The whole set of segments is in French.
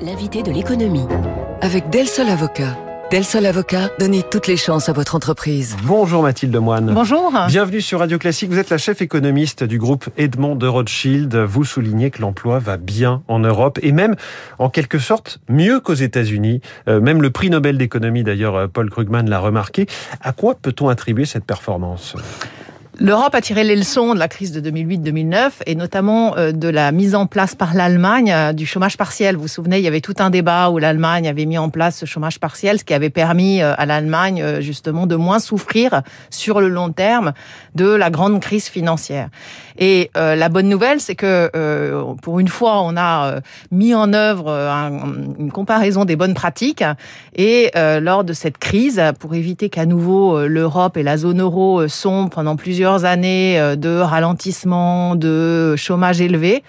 L'invité de l'économie. Avec Del Sol Avocat. Del Sol Avocat, donnez toutes les chances à votre entreprise. Bonjour Mathilde Moine. Bonjour. Bienvenue sur Radio Classique. Vous êtes la chef économiste du groupe Edmond de Rothschild. Vous soulignez que l'emploi va bien en Europe et même, en quelque sorte, mieux qu'aux États-Unis. Euh, même le prix Nobel d'économie, d'ailleurs, euh, Paul Krugman l'a remarqué. À quoi peut-on attribuer cette performance? L'Europe a tiré les leçons de la crise de 2008-2009 et notamment euh, de la mise en place par l'Allemagne euh, du chômage partiel. Vous vous souvenez, il y avait tout un débat où l'Allemagne avait mis en place ce chômage partiel, ce qui avait permis euh, à l'Allemagne justement de moins souffrir sur le long terme de la grande crise financière. Et la bonne nouvelle, c'est que pour une fois, on a mis en œuvre une comparaison des bonnes pratiques et lors de cette crise, pour éviter qu'à nouveau l'Europe et la zone euro sombrent pendant plusieurs années euh, de ralentissement, de chômage élevé.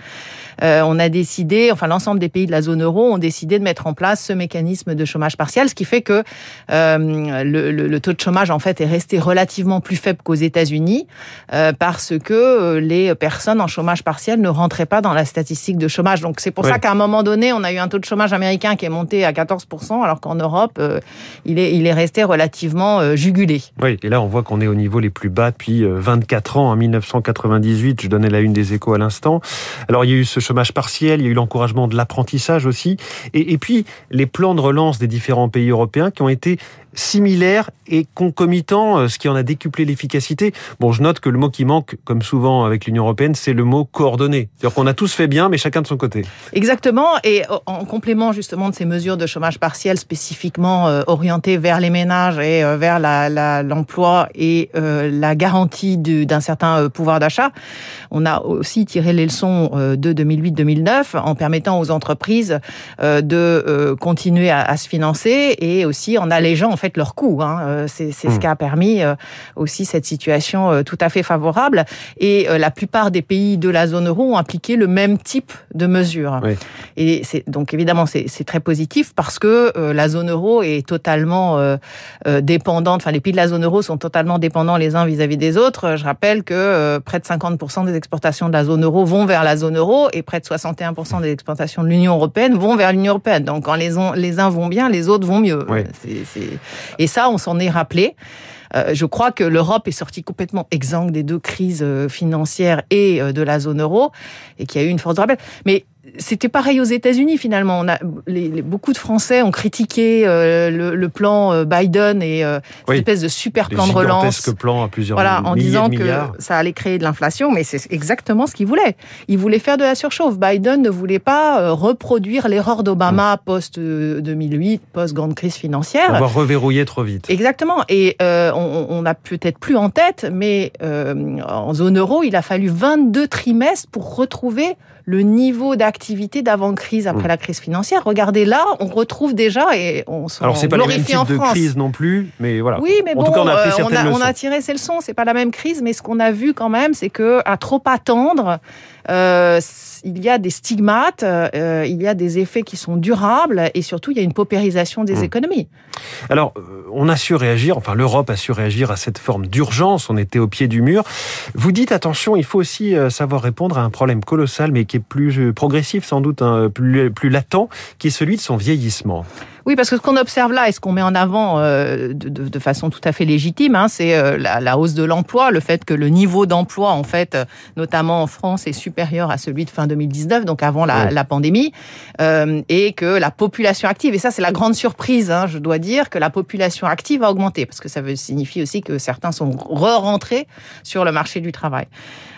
Euh, on a décidé, enfin l'ensemble des pays de la zone euro ont décidé de mettre en place ce mécanisme de chômage partiel, ce qui fait que euh, le, taux de chômage en fait est resté relativement plus faible qu'aux États-Unis euh, parce que les personnes en chômage partiel ne rentraient pas dans la statistique de chômage. Donc c'est pour ça qu'à un moment donné, on a eu un taux de chômage américain qui est monté à 14%, alors qu'en Europe, il est il est resté relativement jugulé. Oui, et là on voit qu'on est au niveau les plus bas depuis 24 ans. En 1998, je donnais la une des échos à l'instant. Alors il y a eu ce chômage partiel, il y a eu l'encouragement de l'apprentissage aussi, et, et, puis les plans de relance des différents pays européens qui ont été similaire et concomitant, euh, ce qui en a décuplé l'efficacité. Bon, je note que le mot qui manque, comme souvent avec l'Union européenne, c'est le mot coordonné. C'est-à-dire qu'on a tous fait bien, mais chacun de son côté. Exactement. Et en complément justement de ces mesures de chômage partiel spécifiquement euh, orientées vers les ménages et euh, vers l'emploi et la garantie d'un certain pouvoir d'achat, on a aussi tiré les leçons de 2008-2009 en permettant aux entreprises de continuer à, se financer et aussi en allégeant fait leur coût. Hein. Euh, c'est ce hmm. qui a permis euh, aussi cette situation euh, tout à fait favorable. Et la plupart des pays de la zone euro ont appliqué le même type de mesures. Et c'est donc évidemment c'est très positif parce que la zone euro est totalement dépendante. Enfin, les pays de la zone euro sont totalement dépendants les uns vis-à-vis des autres. Je rappelle que près de 50% des exportations de la zone euro vont vers la zone euro et près de 61% des exportations de l'Union européenne vont vers l'Union européenne. Donc quand les, les uns vont bien, les autres vont mieux. C'est et ça, on s'en est rappelé. Euh, je crois que l'Europe est sortie complètement exsangue des deux crises euh, financières et euh, de la zone euro et qu'il y a eu une force de rappel. Mais c'était pareil aux États-Unis finalement. On a, les, beaucoup de Français ont critiqué euh, le, plan euh, Biden et euh, cette espèce de super plan de relance. plan à plusieurs voilà, en disant que ça allait créer de l'inflation, mais c'est exactement ce qu'il voulait. Il voulait faire de la surchauffe. Biden ne voulait pas reproduire l'erreur d'Obama post 2008, post grande crise financière. Avoir reverrouillé trop vite. Exactement. Et on, on a peut-être plus en tête, mais en zone euro, il a fallu 22 trimestres pour retrouver le niveau d'activité d'avant-crise après mm. la crise financière. Regardez là, on retrouve déjà et on s'en Alors c'est pas le même type de crise non plus, mais voilà. Oui, mais bon, on a, euh, on a tiré ces leçons. C'est pas la même crise, mais ce qu'on a vu quand même, c'est que à trop attendre, euh, il y a des stigmates, euh, il y a des effets qui sont durables et surtout il y a une paupérisation des mm. économies. Alors, on a su réagir, enfin l'Europe a su réagir à cette forme d'urgence, on était au pied du mur. Vous dites attention, il faut aussi savoir répondre à un problème colossal mais qui est plus progressif sans doute, hein, plus, plus latent, qui est celui de son vieillissement. Oui, parce que ce qu'on observe là et ce qu'on met en avant euh, de, de, de, façon tout à fait légitime, hein, c'est euh, la, la, hausse de l'emploi, le fait que le niveau d'emploi, en fait, euh, notamment en France, est supérieur à celui de fin 2019, donc avant la, la pandémie, euh, et que la population active, et ça c'est la grande surprise, hein, je dois dire, que la population active a augmenté, parce que ça veut signifie aussi que certains sont re-rentrés sur le marché du travail.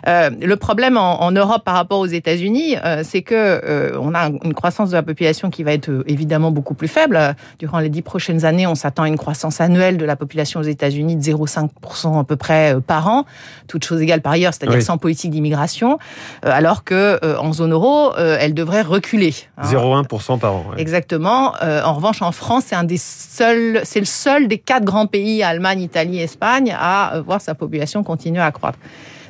Euh, le problème en, en, Europe par rapport aux États-Unis, c'est que on a une croissance de la population qui va être évidemment beaucoup plus faible Durant les dix prochaines années, on s'attend à une croissance annuelle de la population aux États-Unis de 0,5% à peu près euh, par an, toutes choses égales par ailleurs, c'est-à-dire sans politique d'immigration, euh, alors que euh, en zone euro, elle devrait reculer. 0,1% hein. par an. Exactement. En revanche, en France, c'est un des seuls, c'est le seul des quatre grands pays, Allemagne, Italie, Espagne, à voir sa population continuer à croître.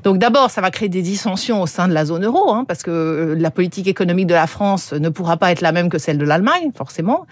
Donc d'abord, ça va créer des dissensions au sein de la zone euro, hein, parce que la politique économique de la France ne pourra pas être la même que celle de l'Allemagne, forcément.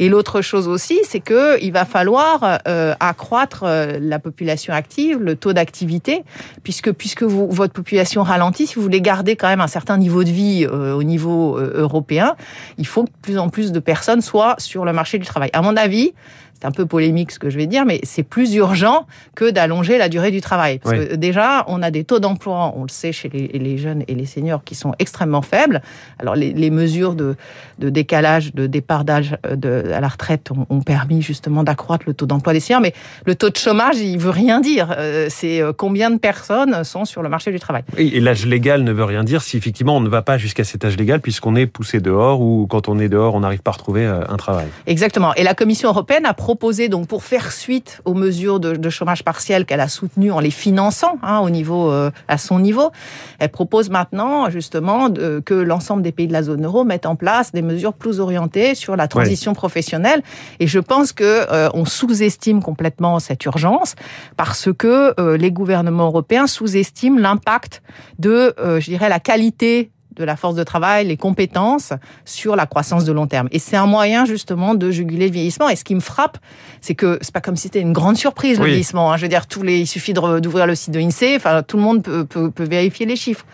Et l'autre chose aussi, c'est que il va falloir euh, accroître euh, la population active, le taux d'activité, puisque puisque vous, votre population ralentit, si vous voulez garder quand même un certain niveau de vie euh, au niveau européen, il faut que plus en plus de personnes soient sur le marché du travail. À mon avis, c'est un peu polémique ce que je vais dire, mais c'est plus urgent que d'allonger la durée du travail. Parce que déjà, on a des taux d'emploi, on le sait, chez les, jeunes et les seniors qui sont extrêmement faibles. Alors, les, mesures de, décalage, de départ d'âge euh, à la retraite ont, permis justement d'accroître le taux d'emploi des seniors, mais le taux de chômage, il veut rien dire. Euh, c'est euh, combien de personnes sont sur le marché du travail. Et l'âge légal ne veut rien dire si effectivement on ne va pas jusqu'à cet âge légal puisqu'on est poussé dehors ou quand on est dehors, on n'arrive pas à retrouver un travail. Exactement. Et la Commission européenne a proposé donc pour faire suite aux mesures de, chômage partiel qu'elle a soutenues en les finançant hein, au niveau euh, à son niveau, elle propose maintenant justement de, que l'ensemble des pays de la zone euro mettent en place des mesures plus orientées sur la transition professionnelle. Et je pense que euh, on sous-estime complètement cette urgence parce que euh, les gouvernements européens sous-estiment l'impact de, je dirais, la qualité de la force de travail, les compétences sur la croissance de long terme. Et c'est un moyen justement de juguler le vieillissement. Et ce qui me frappe, c'est que c'est pas comme si c'était une grande surprise le vieillissement. Hein. Je veux dire, tous les, il suffit d'ouvrir le site de l'Insee. Enfin, tout le monde peut, peut, peut vérifier les chiffres.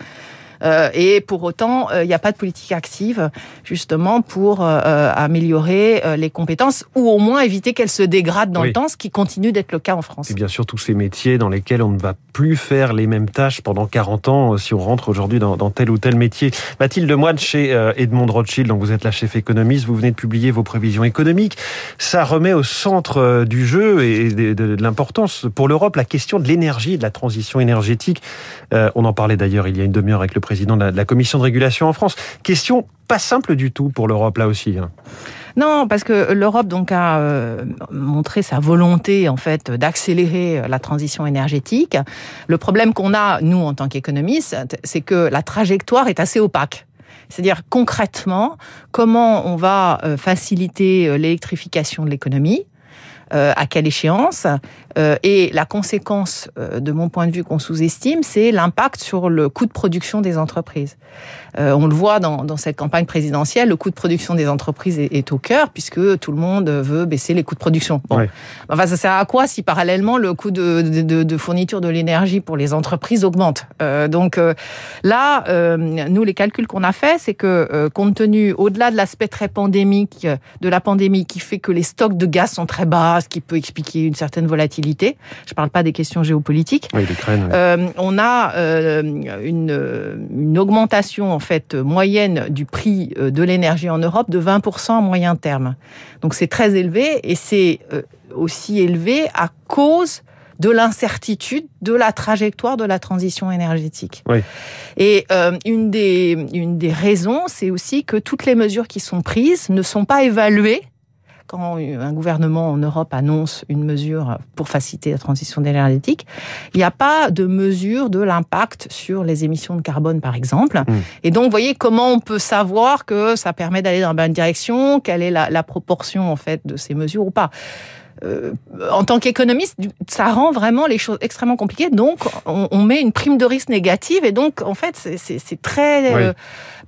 Euh, et pour autant, euh, il n'y a pas de politique active justement pour euh, améliorer les compétences ou au moins éviter qu'elles se dégradent dans le temps, ce qui continue d'être le cas en France. Et bien sûr, tous ces métiers dans lesquels on ne va plus faire les mêmes tâches pendant 40 ans si on rentre aujourd'hui dans, tel ou tel métier. Mathilde Moine chez Edmond Rothschild, donc vous êtes la chef économiste, vous venez de publier vos prévisions économiques. Ça remet au centre du jeu et de, l'importance pour l'Europe la question de l'énergie, de la transition énergétique. on en parlait d'ailleurs il y a une demi-heure avec le président président de la, commission de régulation en France. Question pas simple du tout pour l'Europe là aussi. Hein. Non, parce que l'Europe donc a euh, montré sa volonté en fait d'accélérer la transition énergétique. Le problème qu'on a nous en tant qu'économistes, c'est que la trajectoire est assez opaque. C'est-à-dire concrètement comment on va euh, faciliter euh, l'électrification de l'économie, à quelle échéance euh, et la conséquence, euh, de mon point de vue, qu'on sous-estime, c'est l'impact sur le coût de production des entreprises. Euh, on le voit dans, dans, cette campagne présidentielle, le coût de production des entreprises est, est, au cœur, puisque tout le monde veut baisser les coûts de production. Bon. Enfin, ça sert à quoi si parallèlement le coût de, de, de fourniture de l'énergie pour les entreprises augmente? Donc là, nous, les calculs qu'on a faits, c'est que compte tenu, au-delà de l'aspect très pandémique de la pandémie, qui fait que les stocks de gaz sont très bas, ce qui peut expliquer une certaine volatilité, je ne parle pas des questions géopolitiques. euh, on a euh, une, une, augmentation en fait moyenne du prix euh, de l'énergie en Europe de 20% en moyen terme. Donc c'est très élevé et c'est aussi élevé à cause de l'incertitude de la trajectoire de la transition énergétique. Oui. Et euh, une, des, une des raisons, c'est aussi que toutes les mesures qui sont prises ne sont pas évaluées quand un gouvernement en Europe annonce une mesure pour faciliter la transition énergétique, il n'y a pas de mesure de l'impact sur les émissions de carbone, par exemple. Mmh. Et donc, vous voyez comment on peut savoir que ça permet d'aller dans la bonne direction, quelle est la, la proportion en fait de ces mesures ou pas. Euh, en tant qu'économiste, ça rend vraiment les choses extrêmement compliquées. Donc, on, met une prime de risque négative et donc, en fait, c'est très euh,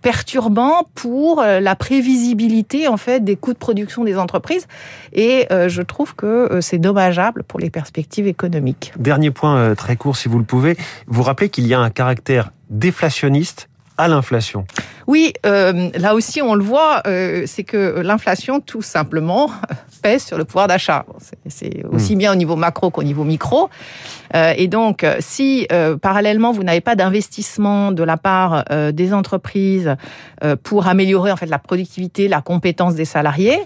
perturbant pour euh, la prévisibilité en fait des coûts de production des entreprises. Et je trouve que c'est dommageable pour les perspectives économiques. Dernier point très court, si vous le pouvez. Vous rappelez qu'il y a un caractère déflationniste à l'inflation. Oui, euh, là aussi on le voit, euh, c'est que l'inflation tout simplement pèse sur le pouvoir d'achat. C'est aussi hmm. bien au niveau macro qu'au niveau micro. Euh, et donc, si parallèlement vous n'avez pas d'investissement de la part des entreprises pour améliorer en fait la productivité, la compétence des salariés,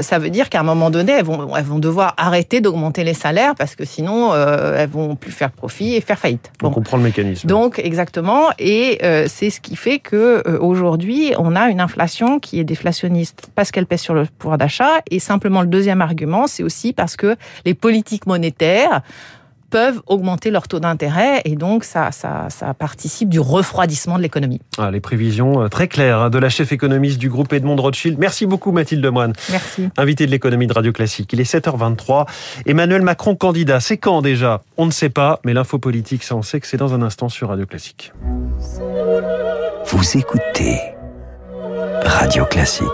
ça veut dire qu'à un moment donné, elles vont, elles vont devoir arrêter d'augmenter les salaires parce que sinon elles vont plus faire profit et faire faillite. On comprend le mécanisme. Donc exactement, et c'est ce qui fait que aujourd'hui, on a une inflation qui est déflationniste parce qu'elle pèse sur le pouvoir d'achat. Et simplement, le deuxième argument, c'est aussi parce que les politiques monétaires peuvent augmenter leur taux d'intérêt et donc ça, ça, ça participe du refroidissement de l'économie. Ah, les prévisions euh, très claires hein, de la chef économiste du groupe Edmond Rothschild. Merci beaucoup Mathilde Moine. Merci. Invité de l'économie de Radio Classique. Il est 7h23. Emmanuel Macron candidat. C'est quand déjà? On ne sait pas, mais l'info politique, ça on sait que c'est dans un instant sur Radio Classique. Vous écoutez Radio Classique.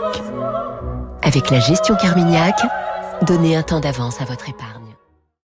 Avec la gestion Carmignac, donnez un temps d'avance à votre épargne.